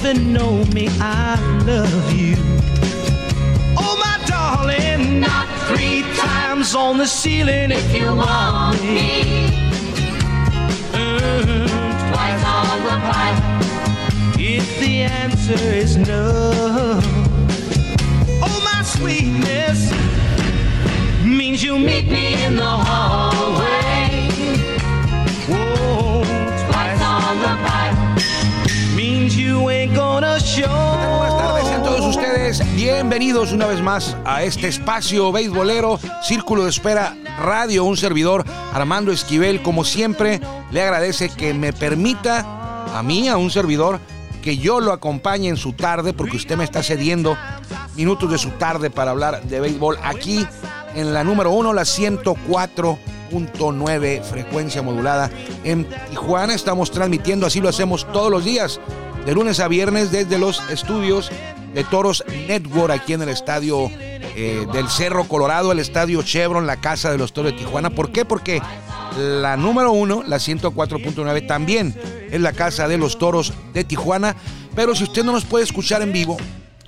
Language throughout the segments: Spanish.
even know me. I love you. Oh, my darling, not three times on the ceiling if you want me. Mm, Twice on the pipe if the answer is no. Oh, my sweetness means you meet me bienvenidos una vez más a este espacio beisbolero, Círculo de Espera Radio, un servidor, Armando Esquivel, como siempre, le agradece que me permita a mí, a un servidor, que yo lo acompañe en su tarde, porque usted me está cediendo minutos de su tarde para hablar de béisbol aquí en la número uno, la 104.9 frecuencia modulada en Tijuana. Estamos transmitiendo, así lo hacemos todos los días, de lunes a viernes desde los estudios de Toros Network aquí en el estadio eh, del Cerro Colorado, el estadio Chevron, la casa de los Toros de Tijuana. ¿Por qué? Porque la número uno, la 104.9, también es la casa de los Toros de Tijuana. Pero si usted no nos puede escuchar en vivo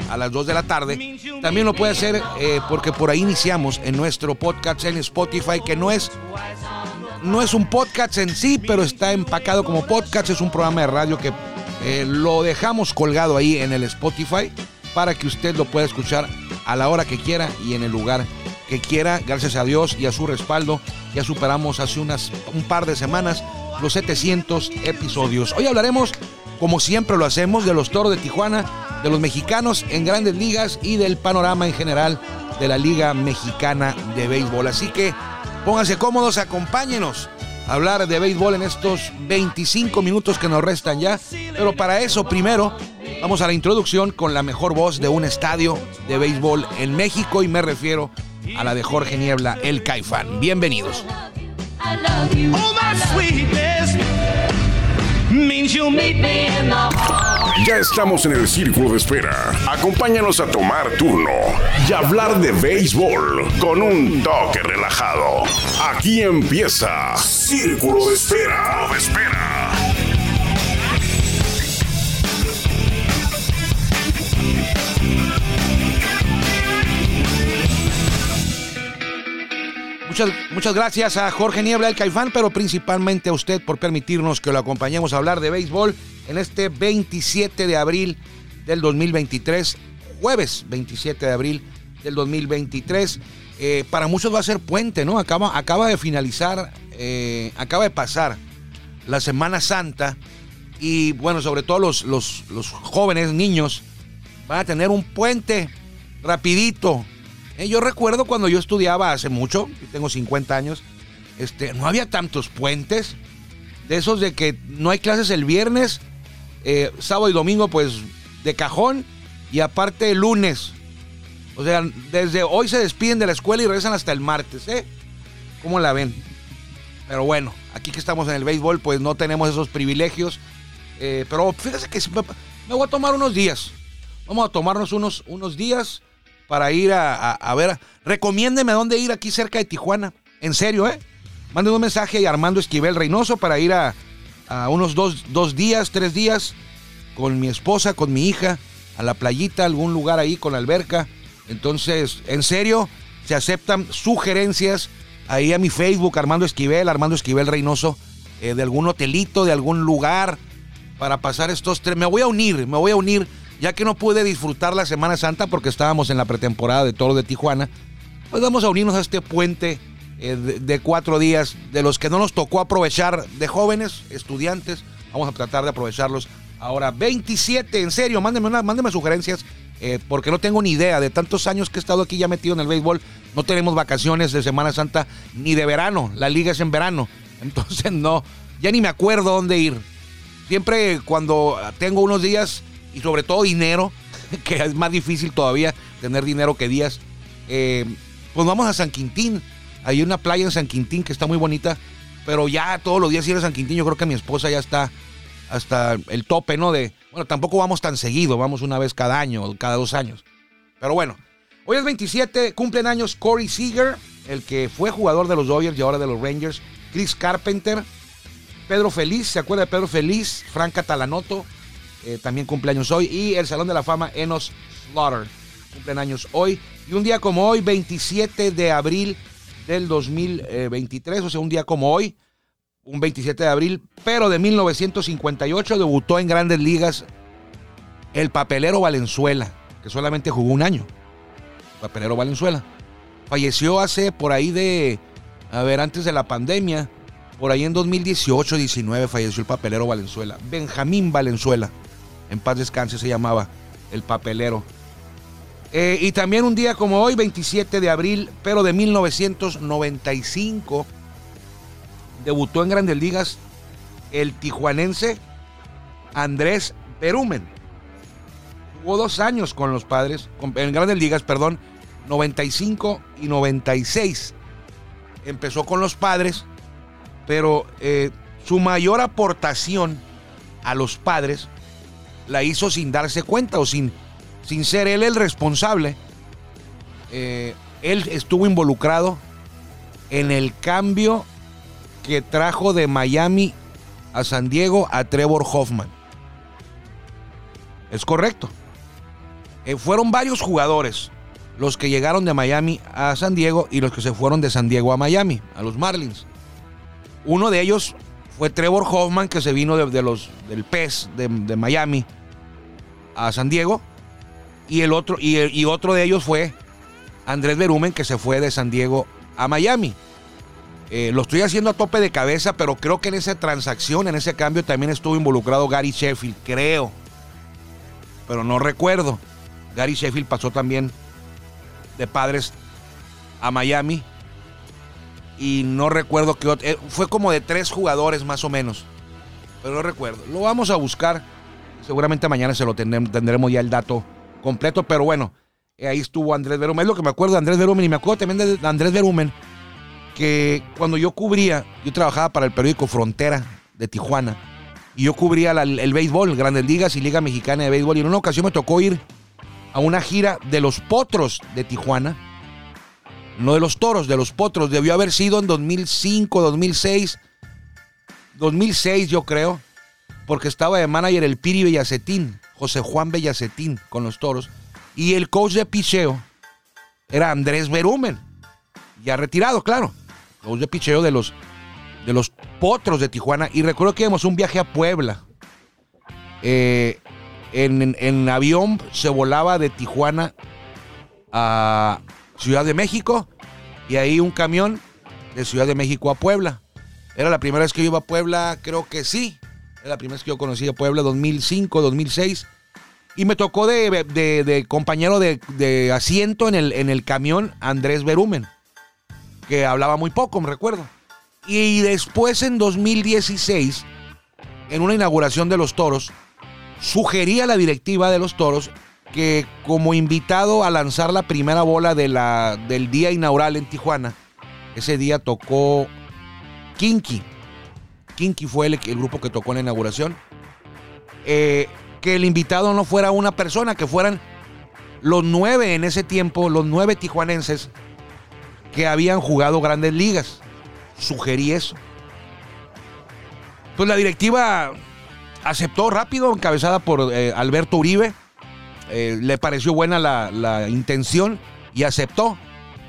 a las 2 de la tarde, también lo puede hacer eh, porque por ahí iniciamos en nuestro podcast en Spotify, que no es no es un podcast en sí, pero está empacado como podcast. Es un programa de radio que eh, lo dejamos colgado ahí en el Spotify para que usted lo pueda escuchar a la hora que quiera y en el lugar que quiera. Gracias a Dios y a su respaldo, ya superamos hace unas un par de semanas los 700 episodios. Hoy hablaremos, como siempre lo hacemos, de los toros de Tijuana, de los mexicanos en grandes ligas y del panorama en general de la Liga Mexicana de Béisbol. Así que pónganse cómodos, acompáñenos a hablar de béisbol en estos 25 minutos que nos restan ya. Pero para eso, primero, vamos a la introducción con la mejor voz de un estadio de béisbol en México y me refiero a la de Jorge Niebla, el Caifán. Bienvenidos. Ya estamos en el círculo de espera. Acompáñanos a tomar turno y hablar de béisbol con un toque relajado. Aquí empieza Círculo de Espera. Espera. Muchas, gracias a Jorge Niebla, el Caifán, pero principalmente a usted por permitirnos que lo acompañemos a hablar de béisbol en este 27 de abril del 2023, jueves 27 de abril del 2023. Eh, para muchos va a ser puente, ¿no? Acaba, acaba de finalizar, eh, acaba de pasar la Semana Santa y bueno, sobre todo los, los, los jóvenes, niños, van a tener un puente rapidito. Eh, yo recuerdo cuando yo estudiaba hace mucho, tengo 50 años, este, no había tantos puentes, de esos de que no hay clases el viernes, eh, sábado y domingo pues de cajón y aparte el lunes. O sea, desde hoy se despiden de la escuela y regresan hasta el martes, ¿eh? ¿Cómo la ven? Pero bueno, aquí que estamos en el béisbol pues no tenemos esos privilegios. Eh, pero fíjese que me voy a tomar unos días. Vamos a tomarnos unos, unos días para ir a, a, ver. Recomiéndeme dónde ir aquí cerca de Tijuana. En serio, ¿eh? Manden un mensaje a Armando Esquivel Reynoso para ir a, unos dos, dos días, tres días con mi esposa, con mi hija, a la playita, algún lugar ahí con alberca. Entonces, en serio, se aceptan sugerencias ahí a mi Facebook, Armando Esquivel, Armando Esquivel Reynoso, eh, de algún hotelito, de algún lugar para pasar estos tres. Me voy a unir, me voy a unir, ya que no pude disfrutar la Semana Santa porque estábamos en la pretemporada de Toro de Tijuana. Pues vamos a unirnos a este puente eh, de, cuatro días, de los que no nos tocó aprovechar de jóvenes, estudiantes. Vamos a tratar de aprovecharlos. Ahora, 27, en serio, mándenme, una, sugerencias, eh, porque no tengo ni idea. De tantos años que he estado aquí ya metido en el béisbol, no tenemos vacaciones de Semana Santa ni de verano. La liga es en verano. Entonces, no, ya ni me acuerdo dónde ir. Siempre cuando tengo unos días, y sobre todo dinero, que es más difícil todavía tener dinero que días. Eh, pues vamos a San Quintín. Hay una playa en San Quintín que está muy bonita, pero ya todos los días ir a San Quintín, yo creo que mi esposa ya está hasta el tope, ¿no? De, bueno, tampoco vamos tan seguido, vamos una vez cada año, cada dos años. Pero bueno, hoy es 27, cumplen años Corey Seager, el que fue jugador de los Dodgers y ahora de los Rangers, Chris Carpenter, Pedro Feliz, ¿se acuerda de Pedro Feliz? Frank Catalanoto, eh, también cumpleaños hoy, y el Salón de la Fama Enos Slaughter, cumplen años hoy. Y un día como hoy, 27 de abril del 2023, o sea, un día como hoy, un 27 de abril, pero de 1958 debutó en grandes ligas el papelero Valenzuela, que solamente jugó un año. Papelero Valenzuela. Falleció hace por ahí de, a ver, antes de la pandemia, por ahí en 2018-19 falleció el papelero Valenzuela. Benjamín Valenzuela, en paz descanse se llamaba el papelero. Eh, y también un día como hoy, 27 de abril, pero de 1995, debutó en Grandes Ligas el tijuanense Andrés Berumen. Jugó dos años con los padres, en Grandes Ligas, perdón, 95 y 96. Empezó con los padres, pero eh, su mayor aportación a los padres la hizo sin darse cuenta o sin sin ser él el responsable, eh, él estuvo involucrado en el cambio que trajo de Miami a San Diego a Trevor Hoffman. Es correcto. Eh, fueron varios jugadores los que llegaron de Miami a San Diego y los que se fueron de San Diego a Miami, a los Marlins. Uno de ellos fue Trevor Hoffman, que se vino de, los, del PES de, Miami a San Diego y el otro, y, otro de ellos fue Andrés Berumen, que se fue de San Diego a Miami. Eh, lo estoy haciendo a tope de cabeza, pero creo que en esa transacción, en ese cambio, también estuvo involucrado Gary Sheffield, creo. Pero no recuerdo. Gary Sheffield pasó también de padres a Miami. Y no recuerdo que eh, fue como de tres jugadores más o menos. Pero no recuerdo. Lo vamos a buscar. Seguramente mañana se lo tendremos ya el dato completo, pero bueno, ahí estuvo Andrés Verumen. Es lo que me acuerdo de Andrés Verumen y me acuerdo también de Andrés Verumen, que cuando yo cubría, yo trabajaba para el periódico Frontera de Tijuana y yo cubría el béisbol, Grandes Ligas y Liga Mexicana de Béisbol y en una ocasión me tocó ir a una gira de los Potros de Tijuana. No de los Toros, de los Potros. Debió haber sido en 2005, 2006. 2006 yo creo. Porque estaba de manager el Piri Bellacetín. José Juan Bellacetín con los toros. Y el coach de picheo era Andrés Berumen, ya retirado, claro. Coach de picheo de los, de los potros de Tijuana. Y recuerdo que íbamos un viaje a Puebla. Eh, en, en, avión se volaba de Tijuana a Ciudad de México y ahí un camión de Ciudad de México a Puebla. Era la primera vez que yo iba a Puebla, creo que sí. Era la primera vez que yo conocí a Puebla, 2005, 2006. Y me tocó de, compañero de, asiento en el, camión Andrés Berumen, que hablaba muy poco, me recuerdo. Y después en 2016, en una inauguración de los toros, sugería la directiva de los toros que como invitado a lanzar la primera bola de la, del día inaugural en Tijuana, ese día tocó Kinky, Kinky fue el, grupo que tocó en la inauguración. Eh, que el invitado no fuera una persona, que fueran los nueve en ese tiempo, los nueve tijuanenses que habían jugado grandes ligas. Sugerí eso. Pues la directiva aceptó rápido, encabezada por eh, Alberto Uribe. Eh, le pareció buena la, intención y aceptó.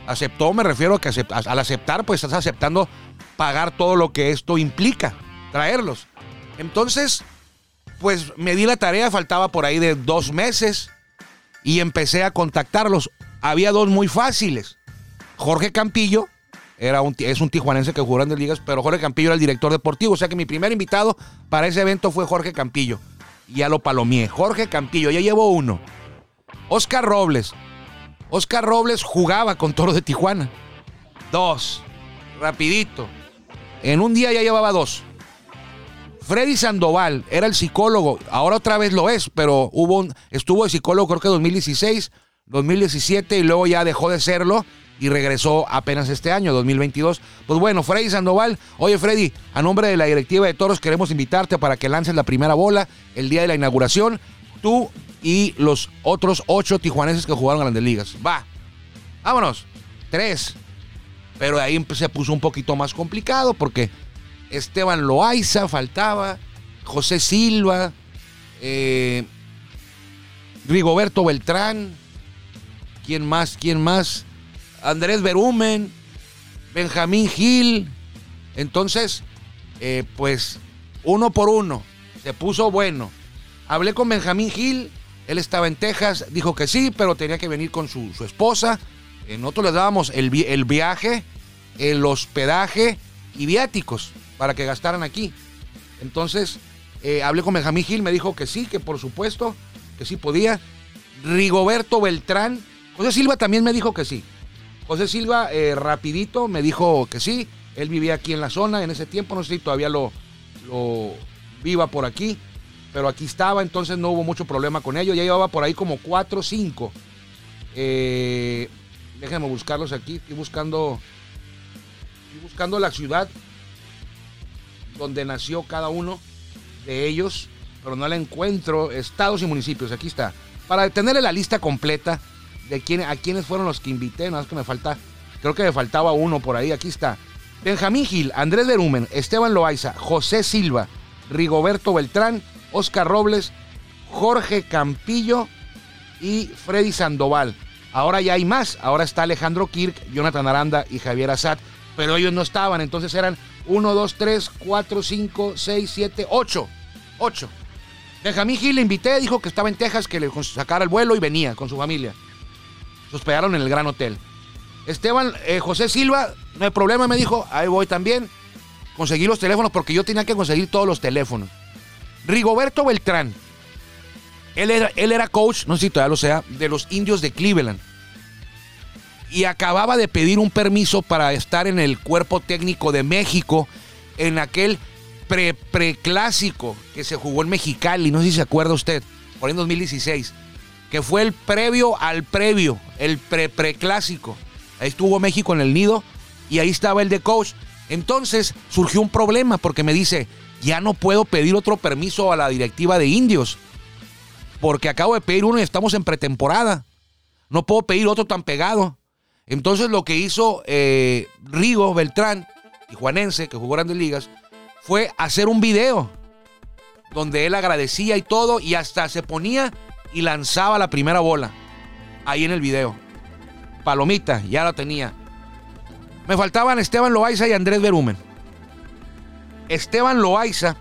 Aceptó, me refiero a que al aceptar, pues estás aceptando pagar todo lo que esto implica, traerlos. Entonces, pues me di la tarea, faltaba por ahí de dos meses y empecé a contactarlos. Había dos muy fáciles. Jorge Campillo, era un, es un tijuanense que jugó en ligas, pero Jorge Campillo era el director deportivo. O sea que mi primer invitado para ese evento fue Jorge Campillo. Ya lo palomié. Jorge Campillo, ya llevo uno. Oscar Robles. Oscar Robles jugaba con Toro de Tijuana. Dos. Rapidito. En un día ya llevaba dos. Freddy Sandoval era el psicólogo, ahora otra vez lo es, pero hubo un, estuvo de psicólogo creo que 2016, 2017 y luego ya dejó de serlo y regresó apenas este año, 2022. Pues bueno, Freddy Sandoval, oye Freddy, a nombre de la directiva de Toros queremos invitarte para que lances la primera bola el día de la inauguración, tú y los otros ocho tijuaneses que jugaron Grandes Ligas. Va, vámonos, tres. Pero ahí se puso un poquito más complicado porque Esteban Loaiza faltaba, José Silva, eh, Rigoberto Beltrán, ¿quién más? ¿Quién más? Andrés Berumen, Benjamín Gil. Entonces, eh, pues uno por uno, se puso bueno. Hablé con Benjamín Gil, él estaba en Texas, dijo que sí, pero tenía que venir con su, esposa. Eh, nosotros le dábamos el, el viaje, el hospedaje y viáticos para que gastaran aquí. Entonces, eh, hablé con Benjamín Gil, me dijo que sí, que por supuesto, que sí podía. Rigoberto Beltrán, José Silva también me dijo que sí. José Silva, eh, rapidito, me dijo que sí. Él vivía aquí en la zona en ese tiempo, no sé si todavía lo, lo viva por aquí, pero aquí estaba, entonces no hubo mucho problema con ello. Ya llevaba por ahí como cuatro o cinco. Eh, déjenme buscarlos aquí, estoy buscando, estoy buscando la ciudad donde nació cada uno de ellos, pero no la encuentro. Estados y municipios, aquí está. Para tenerle la lista completa de quién, a quiénes fueron los que invité, nada más que me falta, creo que me faltaba uno por ahí, aquí está. Benjamín Gil, Andrés Berumen, Esteban Loaiza, José Silva, Rigoberto Beltrán, Oscar Robles, Jorge Campillo y Freddy Sandoval. Ahora ya hay más, ahora está Alejandro Kirk, Jonathan Aranda y Javier Azad, pero ellos no estaban, entonces eran 1, 2, 3, 4, 5, 6, 7, 8. 8. Benjamín Gil le invité, dijo que estaba en Texas, que le sacara el vuelo y venía con su familia. Se hospedaron en el Gran Hotel. Esteban eh, José Silva, no hay problema, me dijo, ahí voy también. Conseguí los teléfonos porque yo tenía que conseguir todos los teléfonos. Rigoberto Beltrán, él era, él era coach, no sé si todavía lo sea, de los indios de Cleveland y acababa de pedir un permiso para estar en el cuerpo técnico de México en aquel pre-preclásico que se jugó en Mexicali, no sé si se acuerda usted, por en 2016, que fue el previo al previo, el pre-preclásico. Ahí estuvo México en el nido y ahí estaba el de coach. Entonces surgió un problema porque me dice, ya no puedo pedir otro permiso a la directiva de indios, porque acabo de pedir uno y estamos en pretemporada. No puedo pedir otro tan pegado. Entonces lo que hizo eh, Rigo Beltrán, y Juanense, que jugó grandes ligas, fue hacer un video donde él agradecía y todo y hasta se ponía y lanzaba la primera bola ahí en el video. Palomita, ya la tenía. Me faltaban Esteban Loaiza y Andrés Berumen. Esteban Loaiza,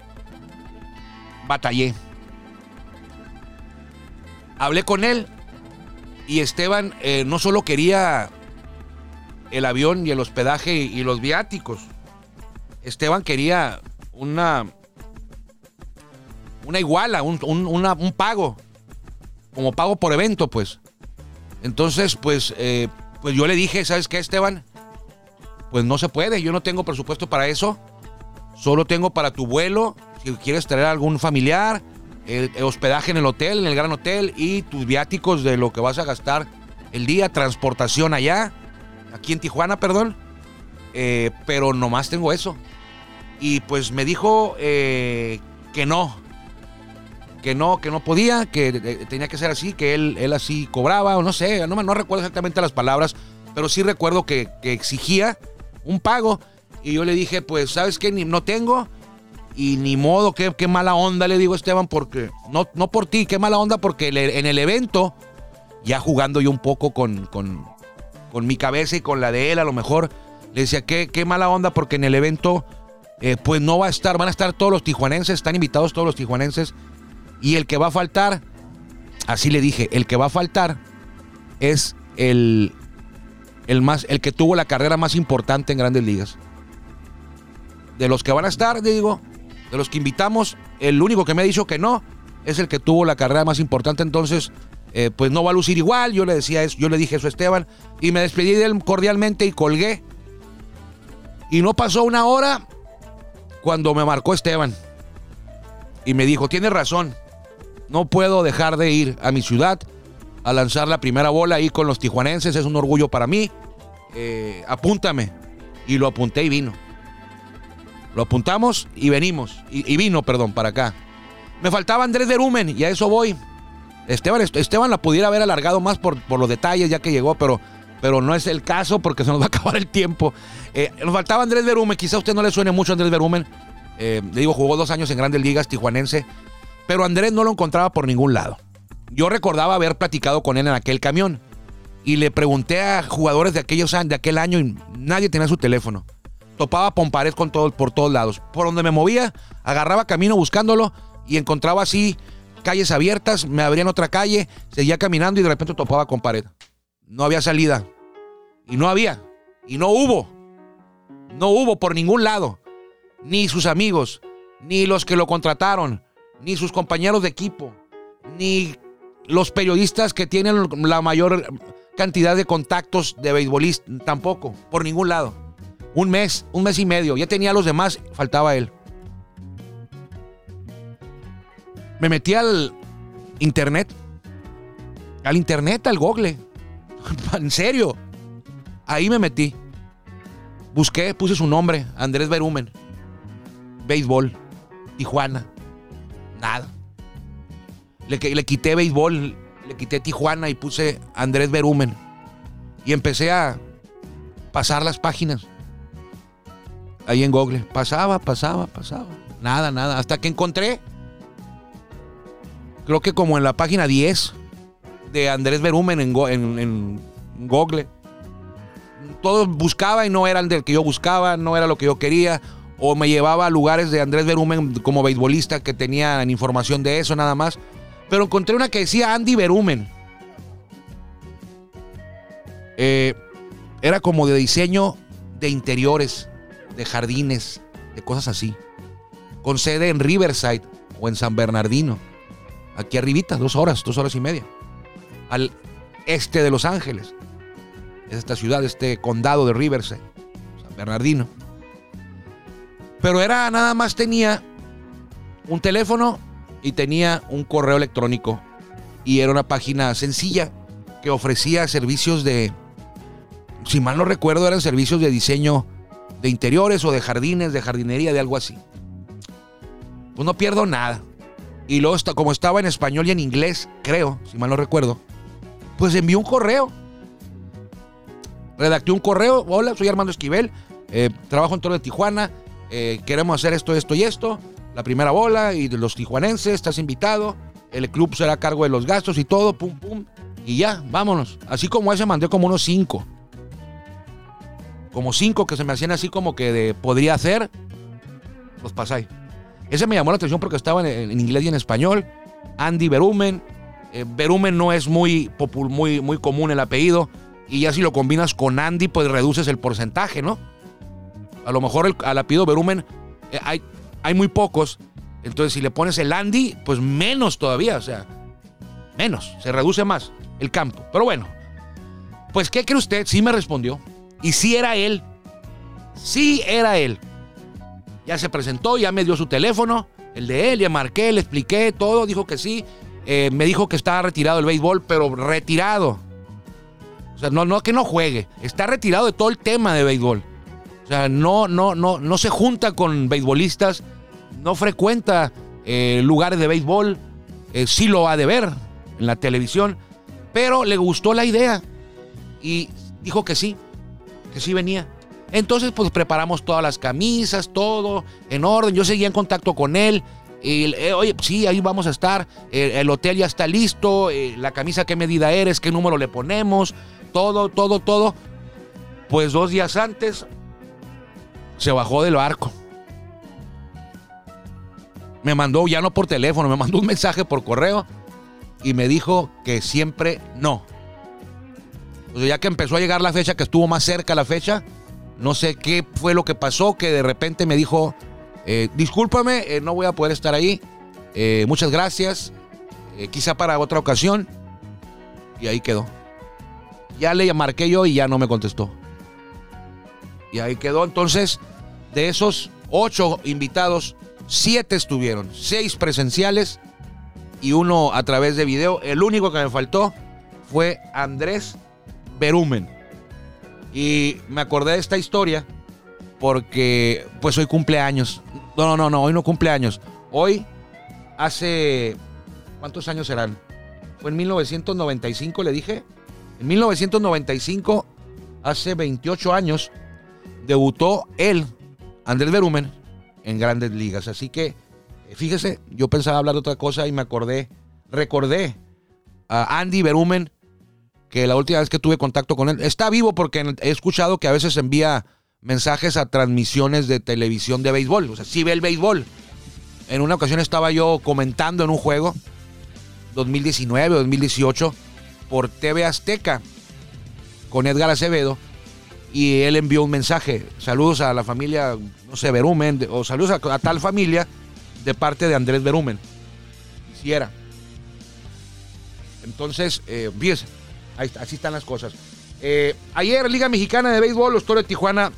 batallé. Hablé con él y Esteban eh, no solo quería el avión y el hospedaje y los viáticos. Esteban quería una, una iguala, un, un, pago, como pago por evento, pues. Entonces, pues, eh, pues yo le dije, ¿sabes qué, Esteban? Pues no se puede, yo no tengo presupuesto para eso. Solo tengo para tu vuelo, si quieres traer algún familiar, el hospedaje en el hotel, en el gran hotel y tus viáticos de lo que vas a gastar el día, transportación allá aquí en Tijuana, perdón, eh, pero nomás tengo eso. Y pues me dijo eh, que no, que no, que no podía, que eh, tenía que ser así, que él, él así cobraba, o no sé, no, no recuerdo exactamente las palabras, pero sí recuerdo que, exigía un pago. Y yo le dije, pues, ¿sabes qué? Ni, no tengo. Y ni modo, qué, qué mala onda, le digo Esteban, porque, no, no por ti, qué mala onda, porque en el evento, ya jugando yo un poco con, con, con mi cabeza y con la de él a lo mejor. Le decía, qué, qué mala onda porque en el evento eh, pues no va a estar, van a estar todos los tijuanenses, están invitados todos los tijuanenses. Y el que va a faltar, así le dije, el que va a faltar es el, el, más, el que tuvo la carrera más importante en grandes ligas. De los que van a estar, digo, de los que invitamos, el único que me ha dicho que no es el que tuvo la carrera más importante. Entonces, eh, pues no va a lucir igual. Yo le decía eso, yo le dije eso a Esteban y me despedí de él cordialmente y colgué. Y no pasó una hora cuando me marcó Esteban. y me dijo, tienes razón, no puedo dejar de ir a mi ciudad a lanzar la primera bola ahí con los tijuanenses, es un orgullo para mí, eh, apúntame. Y lo apunté y vino. Lo apuntamos y venimos, y, vino, perdón, para acá. Me faltaba Andrés Derumen y a eso voy. Esteban, Esteban la pudiera haber alargado más por, por los detalles ya que llegó, pero, pero no es el caso porque se nos va a acabar el tiempo. Eh, nos faltaba Andrés Verumen, quizá a usted no le suene mucho Andrés Verumen. Eh, le digo, jugó dos años en Grandes Ligas, tijuanense, pero Andrés no lo encontraba por ningún lado. Yo recordaba haber platicado con él en aquel camión y le pregunté a jugadores de, aquellos, de aquel año y nadie tenía su teléfono. Topaba Pompared con todo, por todos lados. Por donde me movía, agarraba camino buscándolo y encontraba así calles abiertas, me abrían otra calle, seguía caminando y de repente topaba con pared. No había salida. Y no había. Y no hubo. No hubo por ningún lado. Ni sus amigos, ni los que lo contrataron, ni sus compañeros de equipo, ni los periodistas que tienen la mayor cantidad de contactos de beisbolistas, tampoco, por ningún lado. Un mes, un mes y medio. Ya tenía a los demás, faltaba él. Me metí al internet. Al internet, al Google. en serio. Ahí me metí. Busqué, puse su nombre, Andrés Berumen. Béisbol. Tijuana. Nada. Le, le quité béisbol, le quité Tijuana y puse Andrés Berumen. Y empecé a pasar las páginas. Ahí en Google. Pasaba, pasaba, pasaba. Nada, nada. Hasta que encontré creo que como en la página 10 de Andrés Berumen en, en, Google. Todo buscaba y no era el del que yo buscaba, no era lo que yo quería. O me llevaba a lugares de Andrés Berumen como beisbolista que tenían información de eso nada más. Pero encontré una que decía Andy Berumen. Eh, era como de diseño de interiores, de jardines, de cosas así. Con sede en Riverside o en San Bernardino aquí arribita, dos horas, dos horas y media, al este de Los Ángeles. Es esta ciudad, este condado de Riverside, San Bernardino. Pero era nada más tenía un teléfono y tenía un correo electrónico. Y era una página sencilla que ofrecía servicios de, si mal no recuerdo, eran servicios de diseño de interiores o de jardines, de jardinería, de algo así. Pues no pierdo nada. Y luego, como estaba en español y en inglés, creo, si mal no recuerdo, pues envió un correo. Redacté un correo. Hola, soy Armando Esquivel. Eh, trabajo en Toro de Tijuana. Eh, queremos hacer esto, esto y esto. La primera bola y de los tijuanenses, estás invitado. El club será a cargo de los gastos y todo, pum, pum. Y ya, vámonos. Así como ese mandé como unos cinco. Como cinco que se me hacían así como que de podría hacer. Los pasáis. Ese me llamó la atención porque estaba en, inglés y en español. Andy Berumen. Eh, Berumen no es muy, muy, muy común el apellido. Y ya si lo combinas con Andy, pues reduces el porcentaje, ¿no? A lo mejor el, al apellido Berumen eh, hay, hay muy pocos. Entonces, si le pones el Andy, pues menos todavía. O sea, menos. Se reduce más el campo. Pero bueno. Pues, ¿qué cree usted? Sí me respondió. Y sí era él. Sí era él. Ya se presentó, ya me dio su teléfono, el de él, ya marqué, le expliqué todo, dijo que sí. Eh, me dijo que estaba retirado del béisbol, pero retirado. O sea, no, no que no juegue, está retirado de todo el tema de béisbol. Sea, no, no, no, no se junta con beisbolistas, no frecuenta eh, lugares de béisbol, eh, sí lo ha de ver en la televisión, pero le gustó la idea y dijo que sí, que sí venía. Entonces, pues preparamos todas las camisas, todo en orden. Yo seguía en contacto con él. Y, eh, oye, sí, ahí vamos a estar. el hotel ya está listo. La camisa, qué medida eres, qué número le ponemos. Todo, todo, todo. Pues dos días antes se bajó del barco. Me mandó, ya no por teléfono, me mandó un mensaje por correo y me dijo que siempre no. Sea, ya que empezó a llegar la fecha, que estuvo más cerca la fecha, no sé qué fue lo que pasó, que de repente me dijo, eh, discúlpame, eh, no voy a poder estar ahí. Eh, muchas gracias. quizá para otra ocasión. Y ahí quedó. Ya le marqué yo y ya no me contestó. Y ahí quedó. Entonces, de esos ocho invitados, Siete estuvieron, seis presenciales y uno a través de video. El único que me faltó fue Andrés Berumen. Y me acordé de esta historia porque pues hoy cumpleaños. No, no, no, no, hoy no cumpleaños. Hoy hace ¿cuántos años serán? Fue en 1995, le dije. En 1995, hace 28 años, debutó él, Andrés Berumen, en grandes ligas. Así que, fíjese, yo pensaba hablar de otra cosa y me acordé, recordé a Andy Berumen, que la última vez que tuve contacto con él, está vivo porque he escuchado que a veces envía mensajes a transmisiones de televisión de béisbol. O sea, sí ve el béisbol. En una ocasión estaba yo comentando en un juego, 2019 o 2018, por TV Azteca, con Edgar Acevedo, y él envió un mensaje. Saludos a la familia, no sé, Berumen, o saludos a, tal familia de parte de Andrés Berumen. Quisiera. Entonces, eh, así están las cosas. Eh, ayer, Liga Mexicana de Béisbol, los Toros de Tijuana,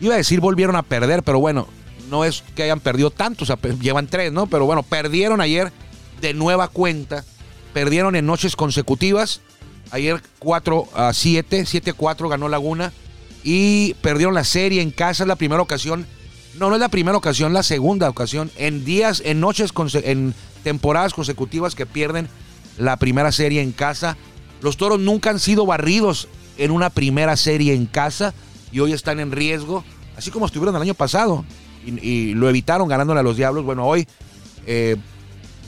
iba a decir volvieron a perder, pero bueno, no es que hayan perdido tanto, o sea, llevan tres, ¿no? Pero bueno, perdieron ayer de nueva cuenta, perdieron en noches consecutivas. Ayer 4 a 7, 7-4 ganó Laguna y perdieron la serie en casa, es la primera ocasión. No, no es la primera ocasión, la segunda ocasión en días, en noches, en temporadas consecutivas que pierden la primera serie en casa. Los toros nunca han sido barridos en una primera serie en casa y hoy están en riesgo, así como estuvieron el año pasado y, lo evitaron ganándole a los Diablos. Bueno, hoy eh,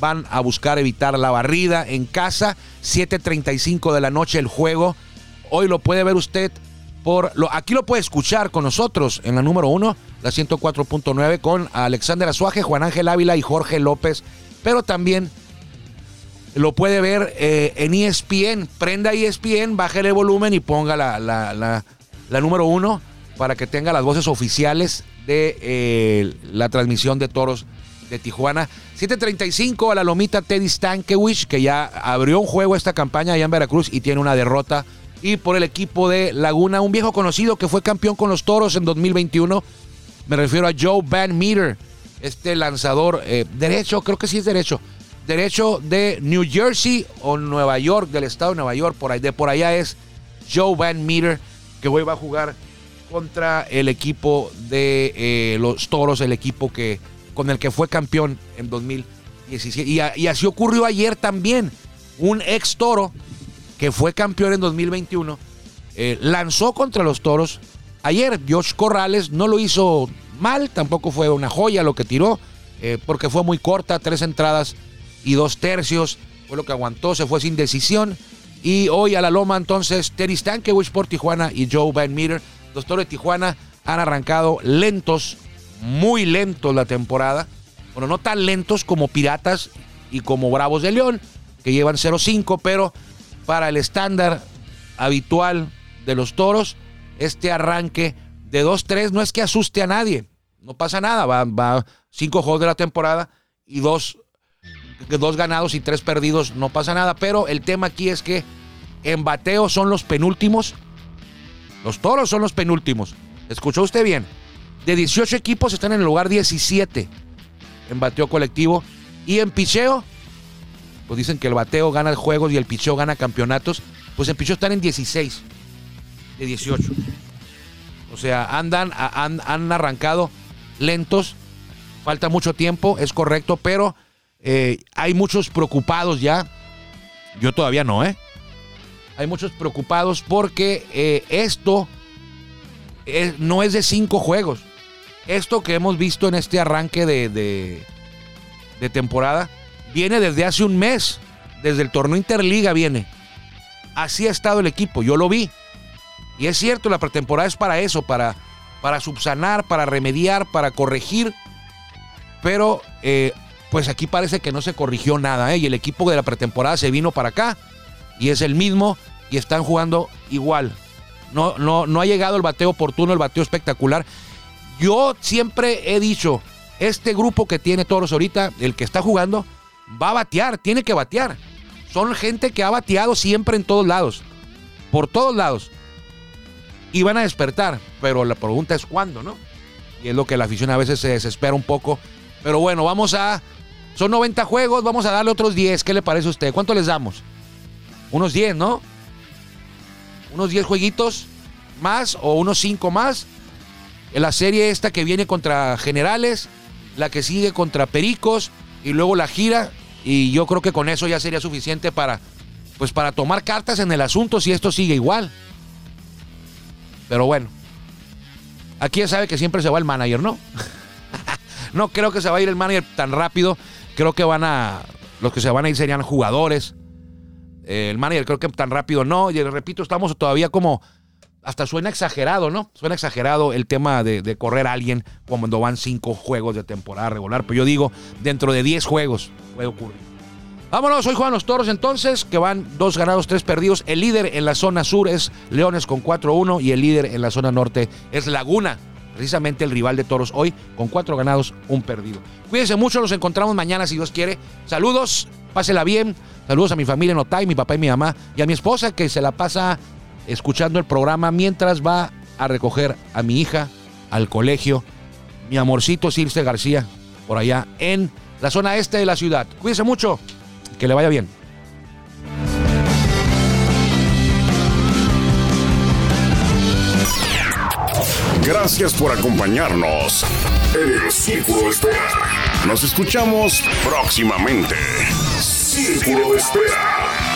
van a buscar evitar la barrida en casa, 7.35 de la noche el juego. Hoy lo puede ver usted por lo, aquí lo puede escuchar con nosotros en la número uno, la 104.9, con Alexander Azuaje, Juan Ángel Ávila y Jorge López, pero también lo puede ver eh, en ESPN. Prenda ESPN, bájale el volumen y ponga la, la, número uno para que tenga las voces oficiales de eh, la transmisión de toros de Tijuana. 7.35 a la lomita Teddy Stankiewicz, que ya abrió un juego esta campaña allá en Veracruz y tiene una derrota. Y por el equipo de Laguna, un viejo conocido que fue campeón con los toros en 2021. Me refiero a Joe Van Meter, este lanzador eh, derecho, creo que sí es derecho derecho de New Jersey o Nueva York, del estado de Nueva York, por ahí, de por allá es Joe Van Meter, que hoy va a jugar contra el equipo de eh, los Toros, el equipo que, con el que fue campeón en 2017. Y, así ocurrió ayer también. Un ex Toro que fue campeón en 2021 eh, lanzó contra los Toros. Ayer Josh Corrales no lo hizo mal, tampoco fue una joya lo que tiró, eh, porque fue muy corta, tres entradas y dos tercios. Fue lo que aguantó, se fue sin decisión. Y hoy a la loma entonces Terry Stankiewicz por Tijuana y Joe Van Meter. Los Toros de Tijuana han arrancado lentos, muy lentos la temporada. Bueno, no tan lentos como Piratas y como Bravos de León, que llevan 0-5, pero para el estándar habitual de los Toros, este arranque de 2-3 no es que asuste a nadie. No pasa nada, va, va cinco juegos de la temporada y dos dos ganados y tres perdidos, no pasa nada. Pero el tema aquí es que en bateo son los penúltimos. Los toros son los penúltimos. ¿Escuchó usted bien? De 18 equipos están en el lugar 17 en bateo colectivo. Y en picheo, pues dicen que el bateo gana juegos y el picheo gana campeonatos. Pues en picheo están en 16 de 18. O sea, andan, han, han arrancado lentos. Falta mucho tiempo, es correcto, pero eh, hay muchos preocupados ya. Yo todavía no, ¿eh? Hay muchos preocupados porque eh, esto no es de cinco juegos. Esto que hemos visto en este arranque de, de, temporada viene desde hace un mes. Desde el torneo Interliga viene. Así ha estado el equipo. Yo lo vi. Y es cierto, la pretemporada es para eso, para, para subsanar, para remediar, para corregir. Pero eh, pues aquí parece que no se corrigió nada, ¿eh? Y el equipo de la pretemporada se vino para acá y es el mismo y están jugando igual. No, no, no ha llegado el bateo oportuno, el bateo espectacular. Yo siempre he dicho, este grupo que tiene Toros ahorita, el que está jugando, va a batear, tiene que batear. Son gente que ha bateado siempre en todos lados, por todos lados. Y van a despertar, pero la pregunta es cuándo, ¿no? Y es lo que la afición a veces se desespera un poco Pero bueno, vamos a. Son 90 juegos, vamos a darle otros 10. ¿Qué le parece a usted? ¿Cuánto les damos? Unos 10, ¿no? Unos 10 jueguitos más o unos 5 más. La serie esta que viene contra Generales, la que sigue contra Pericos y luego la gira. Y yo creo que con eso ya sería suficiente para, pues para tomar cartas en el asunto si esto sigue igual. Pero bueno, aquí ya sabe que siempre se va el manager, ¿no? no creo que se va a ir el manager tan rápido. Creo que van a. Los que se van a ir serían jugadores. Eh, el manager creo que tan rápido no. Y repito, estamos todavía como. Hasta suena exagerado, ¿no? Suena exagerado el tema de, correr a alguien cuando van cinco juegos de temporada regular. Pero yo digo, dentro de diez juegos puede ocurrir. Vámonos, hoy juegan los toros entonces, que van dos ganados, tres perdidos. El líder en la zona sur es Leones con 4-1 y el líder en la zona norte es Laguna precisamente el rival de Toros hoy, con cuatro ganados, un perdido. Cuídense mucho, los encontramos mañana si Dios quiere. Saludos, pásela bien. Saludos a mi familia en Otay, mi papá y mi mamá, y a mi esposa que se la pasa escuchando el programa mientras va a recoger a mi hija al colegio. Mi amorcito Circe García, por allá en la zona este de la ciudad. Cuídense mucho, que le vaya bien. Gracias por acompañarnos en el Círculo de Espera. Nos escuchamos próximamente. Círculo de Espera.